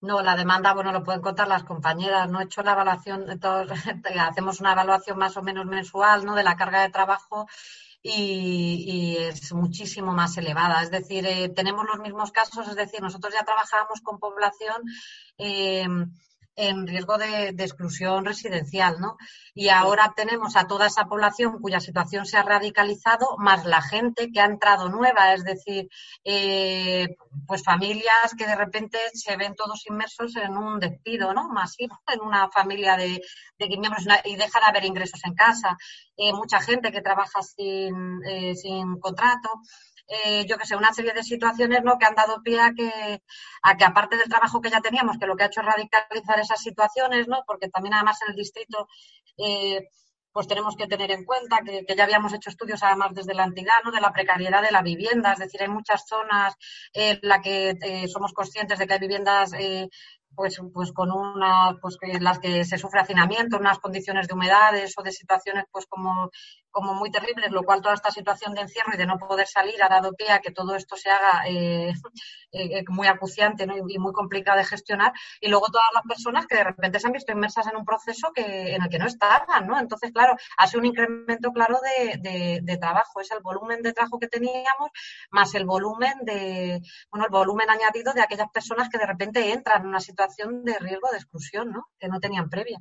No, la demanda, bueno, lo pueden contar las compañeras. No he hecho la evaluación, todos, hacemos una evaluación más o menos mensual, ¿no? De la carga de trabajo y, es muchísimo más elevada. Es decir, eh, tenemos los mismos casos, es decir, nosotros ya trabajamos con población. Eh, en riesgo de, exclusión residencial, ¿no? Y ahora tenemos a toda esa población cuya situación se ha radicalizado, más la gente que ha entrado nueva, es decir, eh, pues familias que de repente se ven todos inmersos en un despido, ¿no? Masivo, en una familia de, de miembros y deja de haber ingresos en casa, eh, mucha gente que trabaja sin, eh, sin contrato. Eh, yo que sé, una serie de situaciones ¿no? que han dado pie a que, a que, aparte del trabajo que ya teníamos, que lo que ha hecho es radicalizar esas situaciones, ¿no? porque también además en el distrito eh, pues tenemos que tener en cuenta que, ya habíamos hecho estudios además desde la entidad, ¿no? de la precariedad de la vivienda, es decir, hay muchas zonas en las que eh, somos conscientes de que hay viviendas pues, pues con una, pues en las que se sufre hacinamiento, unas condiciones de humedades o de situaciones pues como, como muy terribles, lo cual toda esta situación de encierro y de no poder salir ha dado pie a que todo esto se haga eh, eh, muy acuciante y muy complicado de gestionar. Y luego todas las personas que de repente se han visto inmersas en un proceso que, en el que no estaban, ¿no? Entonces, claro, ha sido un incremento claro de, de, trabajo. Es el volumen de trabajo que teníamos más el volumen de, bueno, el volumen añadido de aquellas personas que de repente entran en una situación de riesgo de exclusión, ¿no? Que no tenían previa.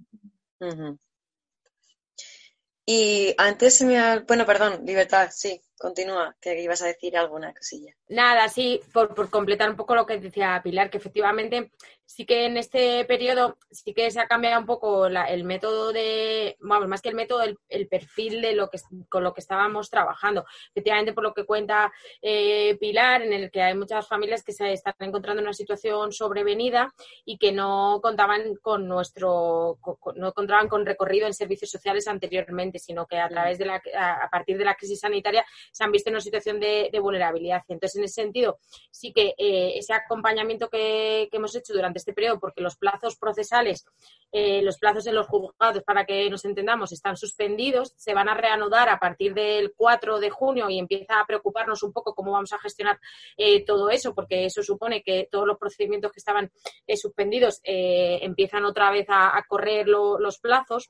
Y antes se me ha... Bueno, perdón, libertad, sí. Continúa, que ibas a decir alguna cosilla. Nada, sí, por, por, completar un poco lo que decía Pilar, que efectivamente sí que en este periodo sí que se ha cambiado un poco el método de, vamos, más que el método, el, perfil de lo que con lo que estábamos trabajando. Efectivamente, por lo que cuenta eh, Pilar, en el que hay muchas familias que se están encontrando en una situación sobrevenida y que no contaban con nuestro, no contaban con recorrido en servicios sociales anteriormente, sino que a través de la, a partir de la crisis sanitaria se han visto en una situación de, vulnerabilidad. Entonces, en ese sentido, sí que eh, ese acompañamiento que, hemos hecho durante este periodo, porque los plazos procesales, eh, los plazos en los juzgados, para que nos entendamos, están suspendidos, se van a reanudar a partir del 4 de junio y empieza a preocuparnos un poco cómo vamos a gestionar eh, todo eso, porque eso supone que todos los procedimientos que estaban suspendidos empiezan otra vez a, correr los plazos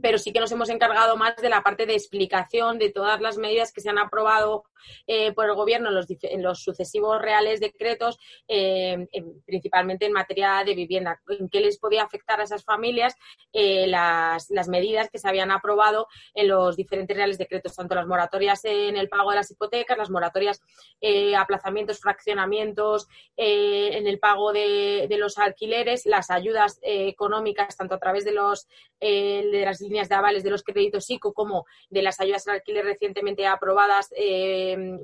pero sí que nos hemos encargado más de la parte de explicación de todas las medidas que se han aprobado eh, por el Gobierno en los, sucesivos reales decretos, eh, principalmente en materia de vivienda, en qué les podía afectar a esas familias eh, las, medidas que se habían aprobado en los diferentes reales decretos, tanto las moratorias en el pago de las hipotecas, las moratorias, aplazamientos, fraccionamientos en el pago de, los alquileres, las ayudas económicas, tanto a través de, los, de las líneas de avales de los créditos ICO como de las ayudas al alquiler recientemente aprobadas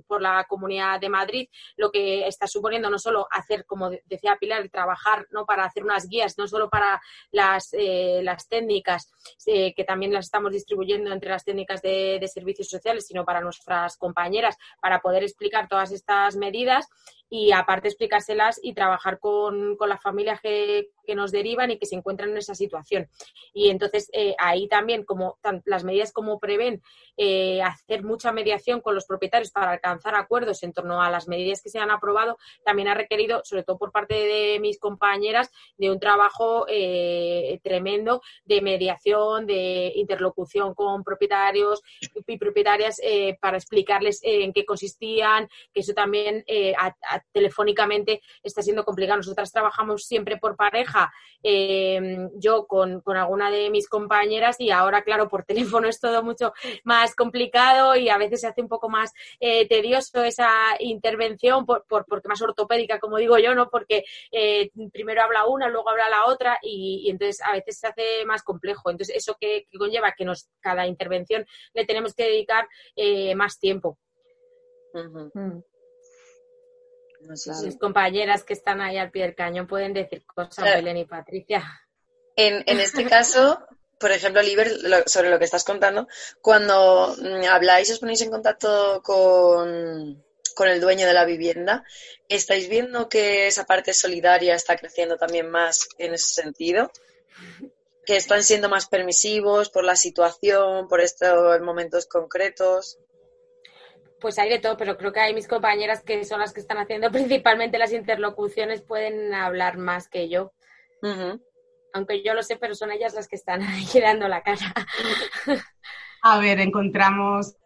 por la Comunidad de Madrid, lo que está suponiendo no solo hacer, como decía Pilar, trabajar ¿no? para hacer unas guías, no solo para las, eh, las técnicas, eh, que también las estamos distribuyendo entre las técnicas de, servicios sociales, sino para nuestras compañeras, para poder explicar todas estas medidas y aparte explicárselas y trabajar con, con las familias que, que, nos derivan y que se encuentran en esa situación. Y entonces eh, ahí también, como las medidas como prevén eh, hacer mucha mediación con los propietarios para alcanzar acuerdos en torno a las medidas que se han aprobado, también ha requerido, sobre todo por parte de mis compañeras, de un trabajo eh, tremendo de mediación, de interlocución con propietarios y propietarias para explicarles en qué consistían, que eso también telefónicamente está siendo complicado. Nosotras trabajamos siempre por pareja, eh, yo con, alguna de mis compañeras y ahora, claro, por teléfono es todo mucho más complicado y a veces se hace un poco más eh, tedioso esa intervención por, porque más ortopédica, como digo yo, ¿no? Porque eh, primero habla una, luego habla la otra y, entonces a veces se hace más complejo. Entonces, eso que, conlleva que nos cada intervención le tenemos que dedicar más tiempo. Mis compañeras que están ahí al pie del cañón pueden decir cosas, Belén y Patricia. En, en este caso, por ejemplo, Liber, sobre lo que estás contando, cuando mm, habláis, os ponéis en contacto con, con el dueño de la vivienda, ¿estáis viendo que esa parte solidaria está creciendo también más en ese sentido? ¿Que están siendo más permisivos por la situación, por estos momentos concretos? Pues hay de todo, pero creo que hay mis compañeras que son las que están haciendo principalmente las interlocuciones, pueden hablar más que yo. Aunque yo lo sé, pero son ellas las que están ahí dando la cara. A ver, encontramos,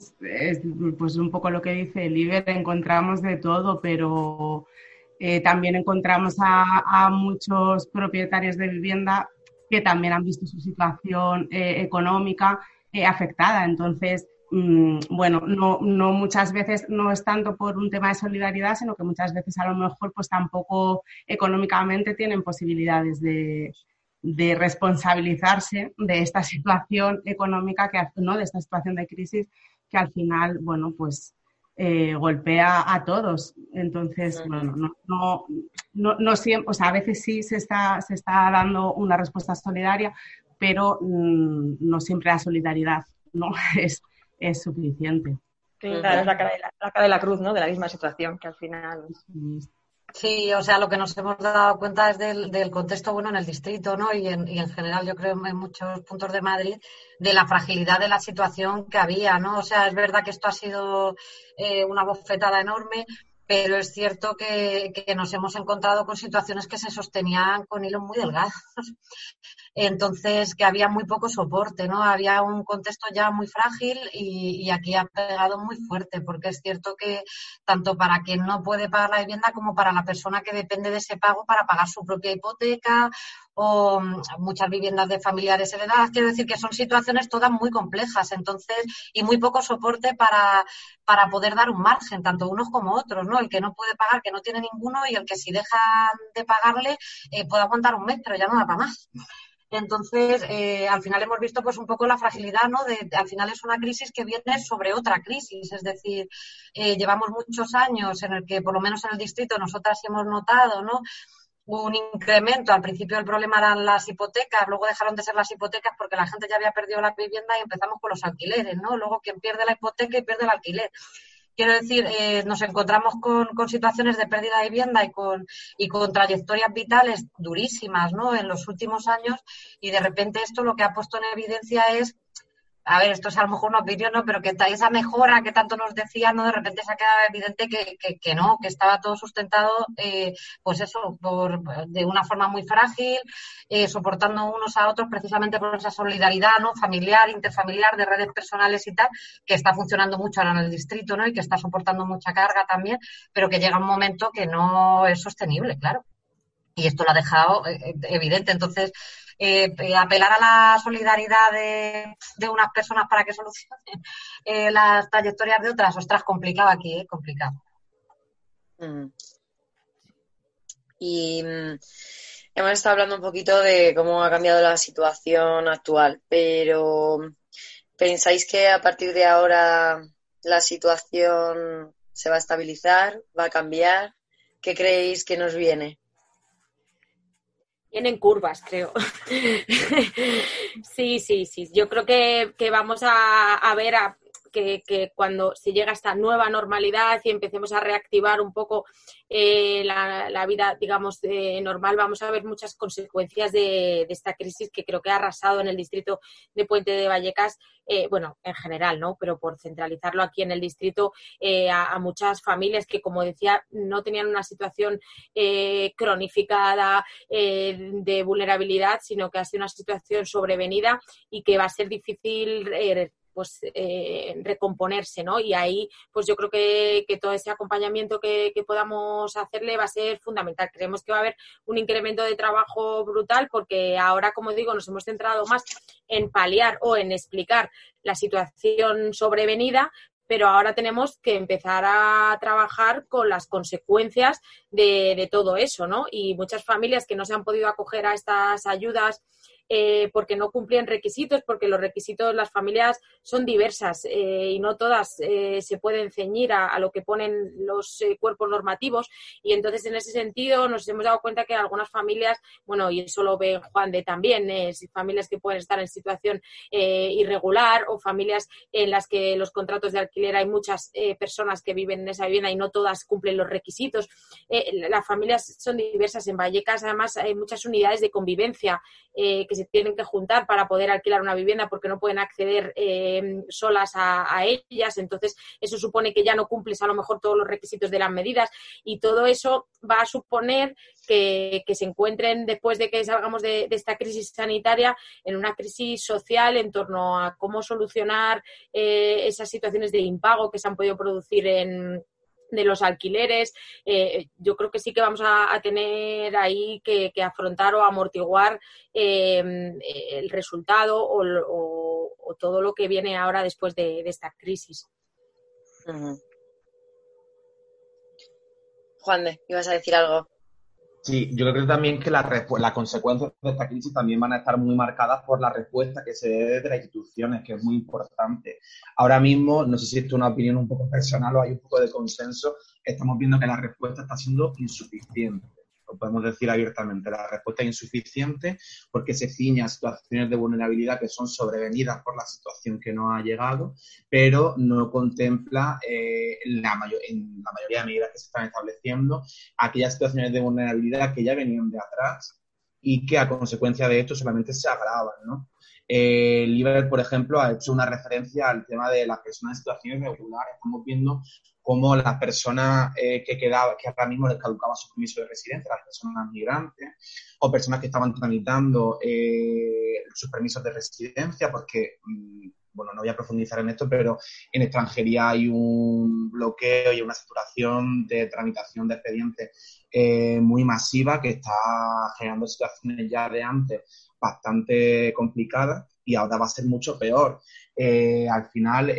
pues un poco lo que dice Liber, encontramos de todo, pero eh, también encontramos a, muchos propietarios de vivienda que también han visto su situación eh, económica eh, afectada. Entonces, bueno, no, no muchas veces no es tanto por un tema de solidaridad, sino que muchas veces a lo mejor pues tampoco económicamente tienen posibilidades de, responsabilizarse de esta situación económica, que, ¿no? de esta situación de crisis que al final, bueno, pues eh, golpea a todos. Entonces, bueno, no, no, no, no, siempre, o sea, a veces sí se está, se está dando una respuesta solidaria, pero mm, no siempre la solidaridad, ¿no? Es, es suficiente. Claro, es la cara, de la, de la cruz, ¿no? De la misma situación, que al final... Sí, o sea, lo que nos hemos dado cuenta es del, contexto bueno en el distrito, ¿no? Y en, y en, general, yo creo, en muchos puntos de Madrid, de la fragilidad de la situación que había, ¿no? O sea, es verdad que esto ha sido eh, una bofetada enorme, pero es cierto que, nos hemos encontrado con situaciones que se sostenían con hilos muy delgados. Entonces, que había muy poco soporte, ¿no? Había un contexto ya muy frágil y, aquí ha pegado muy fuerte, porque es cierto que tanto para quien no puede pagar la vivienda como para la persona que depende de ese pago para pagar su propia hipoteca o mm, muchas viviendas de familiares heredadas. Quiero decir que son situaciones todas muy complejas, entonces, y muy poco soporte para, para poder dar un margen, tanto unos como otros, ¿no? El que no puede pagar, que no tiene ninguno, y el que si deja de pagarle eh, puede aguantar un mes, pero ya no da para más. Entonces, eh, al final hemos visto pues un poco la fragilidad, ¿no? De, al final es una crisis que viene sobre otra crisis, es decir, eh, llevamos muchos años en el que, por lo menos en el distrito, nosotras hemos notado, ¿no? Un incremento. Al principio el problema eran las hipotecas, luego dejaron de ser las hipotecas porque la gente ya había perdido la vivienda y empezamos con los alquileres, ¿no? Luego quien pierde la hipoteca y pierde el alquiler. Quiero decir, eh, nos encontramos con, con, situaciones de pérdida de vivienda y con, y con trayectorias vitales durísimas ¿no? en los últimos años y de repente esto lo que ha puesto en evidencia es a ver, esto es a lo mejor una opinión, ¿no? Pero que esa mejora que tanto nos decían, ¿no? De repente se ha quedado evidente que, que, no, que estaba todo sustentado, eh, pues eso, por, de una forma muy frágil, eh, soportando unos a otros precisamente por esa solidaridad, ¿no? Familiar, interfamiliar, de redes personales y tal, que está funcionando mucho ahora en el distrito, ¿no? Y que está soportando mucha carga también, pero que llega un momento que no es sostenible, claro. Y esto lo ha dejado eh, evidente. Entonces, eh, eh, apelar a la solidaridad de, unas personas para que solucionen eh, las trayectorias de otras, ostras, complicado aquí, complicado. Mm. Y mm, hemos estado hablando un poquito de cómo ha cambiado la situación actual, pero ¿pensáis que a partir de ahora la situación se va a estabilizar, va a cambiar? ¿Qué creéis que nos viene? Vienen curvas, creo. sí, sí, sí. Yo creo que, que vamos a, a ver a, que, cuando se llega a esta nueva normalidad y empecemos a reactivar un poco eh, la, vida, digamos, normal, vamos a ver muchas consecuencias de, esta crisis que creo que ha arrasado en el distrito de Puente de Vallecas, eh, bueno, en general, ¿no? Pero por centralizarlo aquí en el distrito, eh, a, muchas familias que, como decía, no tenían una situación cronificada de vulnerabilidad, sino que ha sido una situación sobrevenida y que va a ser difícil pues eh, recomponerse, ¿no? Y ahí, pues yo creo que, todo ese acompañamiento que, podamos hacerle va a ser fundamental. Creemos que va a haber un incremento de trabajo brutal porque ahora, como digo, nos hemos centrado más en paliar o en explicar la situación sobrevenida, pero ahora tenemos que empezar a trabajar con las consecuencias de, de, todo eso, ¿no? Y muchas familias que no se han podido acoger a estas ayudas eh, porque no cumplían requisitos, porque los requisitos de las familias son diversas eh, y no todas eh, se pueden ceñir a, lo que ponen los cuerpos normativos. Y entonces, en ese sentido, nos hemos dado cuenta que algunas familias, bueno, y eso lo ve Juan de también, familias que pueden estar en situación irregular o familias en las que los contratos de alquiler hay muchas personas que viven en esa vivienda y no todas cumplen los requisitos. las familias son diversas. En Vallecas, además, hay muchas unidades de convivencia que se tienen que juntar para poder alquilar una vivienda porque no pueden acceder eh, solas a, ellas. Entonces, eso supone que ya no cumples a lo mejor todos los requisitos de las medidas y todo eso va a suponer que, se encuentren después de que salgamos de, esta crisis sanitaria en una crisis social en torno a cómo solucionar eh, esas situaciones de impago que se han podido producir en, de los alquileres, eh, yo creo que sí que vamos a, tener ahí que, afrontar o amortiguar em, el resultado o, todo lo que viene ahora después de, esta crisis. Juan de, ¿ibas a decir algo? Sí, yo creo también que las la consecuencias de esta crisis también van a estar muy marcadas por la respuesta que se dé de las instituciones, que es muy importante. Ahora mismo, no sé si esto es una opinión un poco personal o hay un poco de consenso, estamos viendo que la respuesta está siendo insuficiente podemos decir abiertamente, la respuesta es insuficiente porque se ciña a situaciones de vulnerabilidad que son sobrevenidas por la situación que nos ha llegado, pero no contempla eh, la en la mayoría de medidas que se están estableciendo aquellas situaciones de vulnerabilidad que ya venían de atrás y que a consecuencia de esto solamente se agravan, ¿no? Eh, por ejemplo, ha hecho una referencia al tema de las personas en situaciones regulares. Estamos viendo cómo las personas eh, que quedaba, que ahora mismo les caducaba su permiso de residencia, las personas migrantes, o personas que estaban tramitando eh, sus permisos de residencia porque mm, bueno, no voy a profundizar en esto, pero en extranjería hay un bloqueo y una saturación de tramitación de expedientes eh, muy masiva que está generando situaciones ya de antes bastante complicadas y ahora va a ser mucho peor. Eh, al final,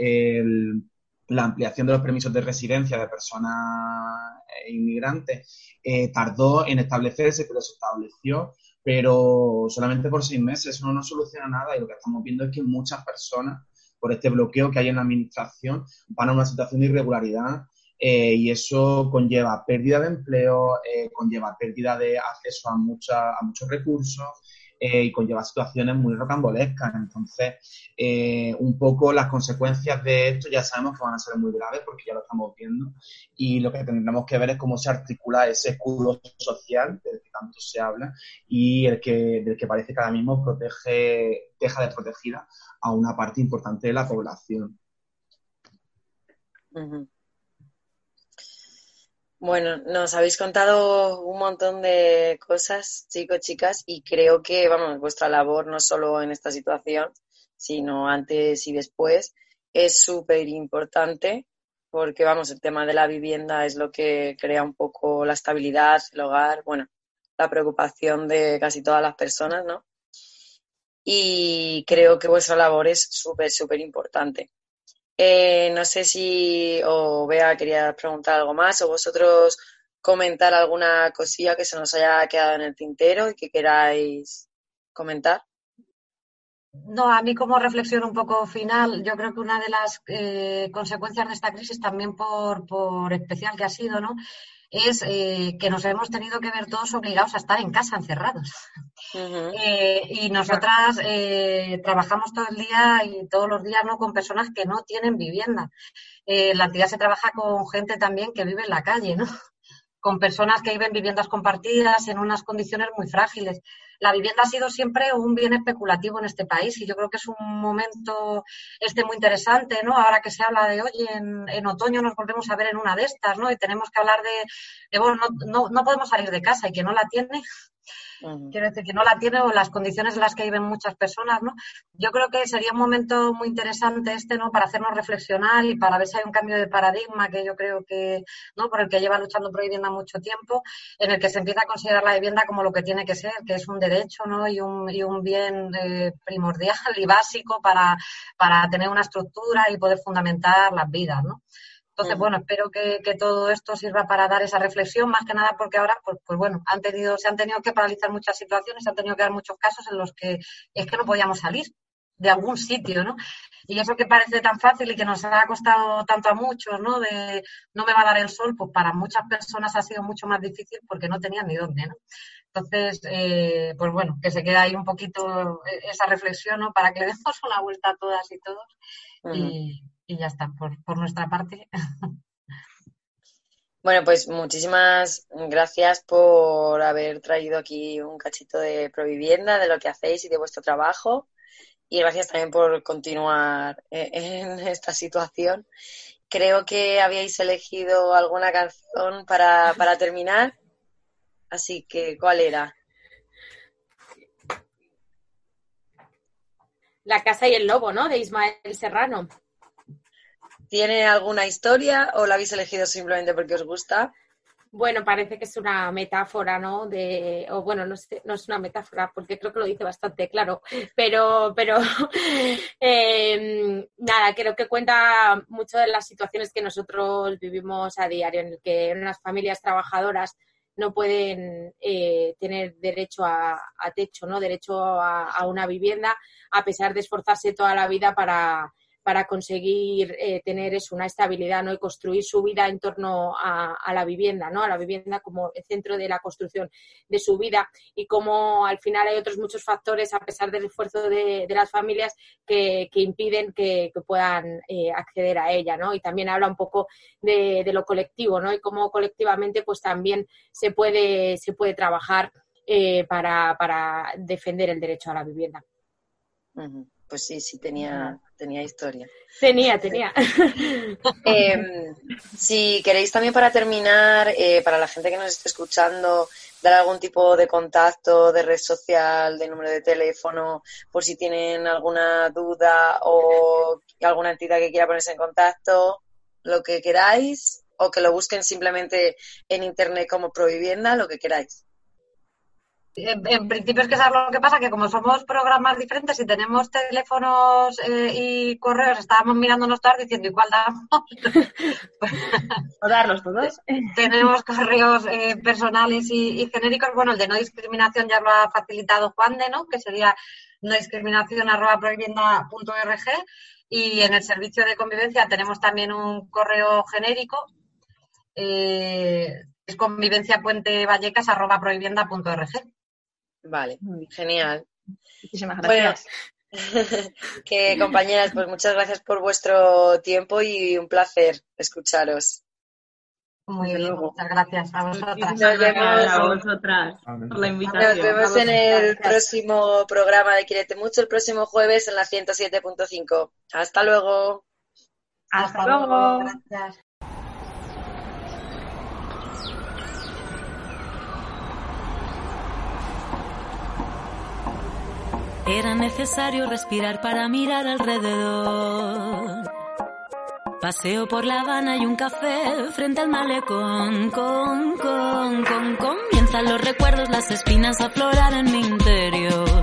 la ampliación de los permisos de residencia de personas eh, inmigrantes tardó en establecerse, pero se estableció pero solamente por seis meses eso no soluciona nada y lo que estamos viendo es que muchas personas, por este bloqueo que hay en la administración, van a una situación de irregularidad eh, y eso conlleva pérdida de empleo, eh, conlleva pérdida de acceso a, mucha, a muchos recursos, eh, y conlleva situaciones muy rocambolescas. Entonces, eh, un poco las consecuencias de esto ya sabemos que van a ser muy graves porque ya lo estamos viendo y lo que tendremos que ver es cómo se articula ese escudo social del que tanto se habla y el que, del que parece que ahora mismo protege, deja de protegida a una parte importante de la población. Bueno, nos habéis contado un montón de cosas, chicos, chicas, y creo que, vamos, vuestra labor no solo en esta situación, sino antes y después, es súper importante porque, vamos, el tema de la vivienda es lo que crea un poco la estabilidad, el hogar, bueno, la preocupación de casi todas las personas, ¿no? Y creo que vuestra labor es súper, súper importante. Eh, no sé si o Bea quería preguntar algo más o vosotros comentar alguna cosilla que se nos haya quedado en el tintero y que queráis comentar. No, a mí como reflexión un poco final, yo creo que una de las eh, consecuencias de esta crisis también por, por especial que ha sido, ¿no? Es eh, que nos hemos tenido que ver todos obligados a estar en casa encerrados. Eh, y nosotras eh, trabajamos todo el día y todos los días ¿no? con personas que no tienen vivienda. la entidad se trabaja con gente también que vive en la calle, ¿no? con personas que viven viviendas compartidas en unas condiciones muy frágiles. La vivienda ha sido siempre un bien especulativo en este país y yo creo que es un momento este muy interesante, ¿no? Ahora que se habla de, oye, en, en otoño nos volvemos a ver en una de estas, ¿no? Y tenemos que hablar de, bueno, no, no, no podemos salir de casa y que no la tiene, Quiero decir que no la tiene o las condiciones en las que viven muchas personas, ¿no? Yo creo que sería un momento muy interesante este, ¿no? Para hacernos reflexionar y para ver si hay un cambio de paradigma que yo creo que, ¿no? Por el que lleva luchando por vivienda mucho tiempo, en el que se empieza a considerar la vivienda como lo que tiene que ser, que es un derecho, ¿no? Y un, y un bien eh, primordial y básico para, para tener una estructura y poder fundamentar las vidas, ¿no? Entonces, bueno, espero que, todo esto sirva para dar esa reflexión, más que nada porque ahora, pues, pues, bueno, han tenido, se han tenido que paralizar muchas situaciones, se han tenido que dar muchos casos en los que es que no podíamos salir de algún sitio, ¿no? Y eso que parece tan fácil y que nos ha costado tanto a muchos, ¿no? De no me va a dar el sol, pues para muchas personas ha sido mucho más difícil porque no tenían ni dónde, ¿no? Entonces, eh, pues bueno, que se queda ahí un poquito esa reflexión, ¿no? Para que le demos una vuelta a todas y todos. y, y ya está, por, por nuestra parte. Bueno, pues muchísimas gracias por haber traído aquí un cachito de Provivienda, de lo que hacéis y de vuestro trabajo. Y gracias también por continuar en esta situación. Creo que habíais elegido alguna canción para, para terminar. Así que, ¿cuál era? La casa y el lobo, ¿no? De Ismael Serrano. ¿Tiene alguna historia o la habéis elegido simplemente porque os gusta? Bueno, parece que es una metáfora, ¿no? De, o bueno, no, no es una metáfora porque creo que lo dice bastante claro, pero, pero em, nada, creo que cuenta mucho de las situaciones que nosotros vivimos a diario, en el que unas familias trabajadoras no pueden eh, tener derecho a, techo, ¿no? Derecho a, una vivienda, a pesar de esforzarse toda la vida para, para conseguir eh, tener eso, una estabilidad ¿no? y construir su vida en torno a, la vivienda, ¿no? a la vivienda como el centro de la construcción de su vida y como al final hay otros muchos factores, a pesar del esfuerzo de, las familias, que, impiden que, puedan eh, acceder a ella. ¿no? Y también habla un poco de, lo colectivo ¿no? y cómo colectivamente pues también se puede, se puede trabajar eh, para, para defender el derecho a la vivienda pues sí, sí tenía, tenía historia. Tenía, tenía. Em, si queréis también para terminar, eh, para la gente que nos esté escuchando, dar algún tipo de contacto, de red social, de número de teléfono, por si tienen alguna duda o alguna entidad que quiera ponerse en contacto, lo que queráis, o que lo busquen simplemente en internet como Provivienda, lo que queráis. En, principio es que sabes lo que pasa, que como somos programas diferentes y tenemos teléfonos eh, y correos, estábamos mirándonos todas diciendo, ¿y cuál damos? o darlos todos. tenemos correos eh, personales y, genéricos. Bueno, el de no discriminación ya lo ha facilitado Juan de, ¿no? Que sería no discriminación arroba y en el servicio de convivencia tenemos también un correo genérico eh, es convivenciapuentevallecas.prohibienda.org. Vale, genial. Muchísimas gracias. que compañeras, pues muchas gracias por vuestro tiempo y un placer escucharos. Muy bien, muchas gracias a vosotras. Nos vemos, a vosotras por la invitación. Nos vemos en el próximo programa de Quirete Mucho, el próximo jueves en la 107.5. Hasta luego. Hasta, luego. Gracias. Era necesario respirar para mirar alrededor. Paseo por La Habana y un café frente al malecón. Con, comienzan los recuerdos, las espinas a aflorar en mi interior.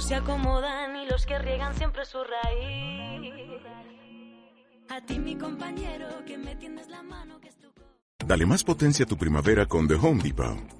se acomodan y los que riegan siempre su raíz. A ti mi compañero que me tiendes la mano que es tu... Dale más potencia a tu primavera con The Home Depot.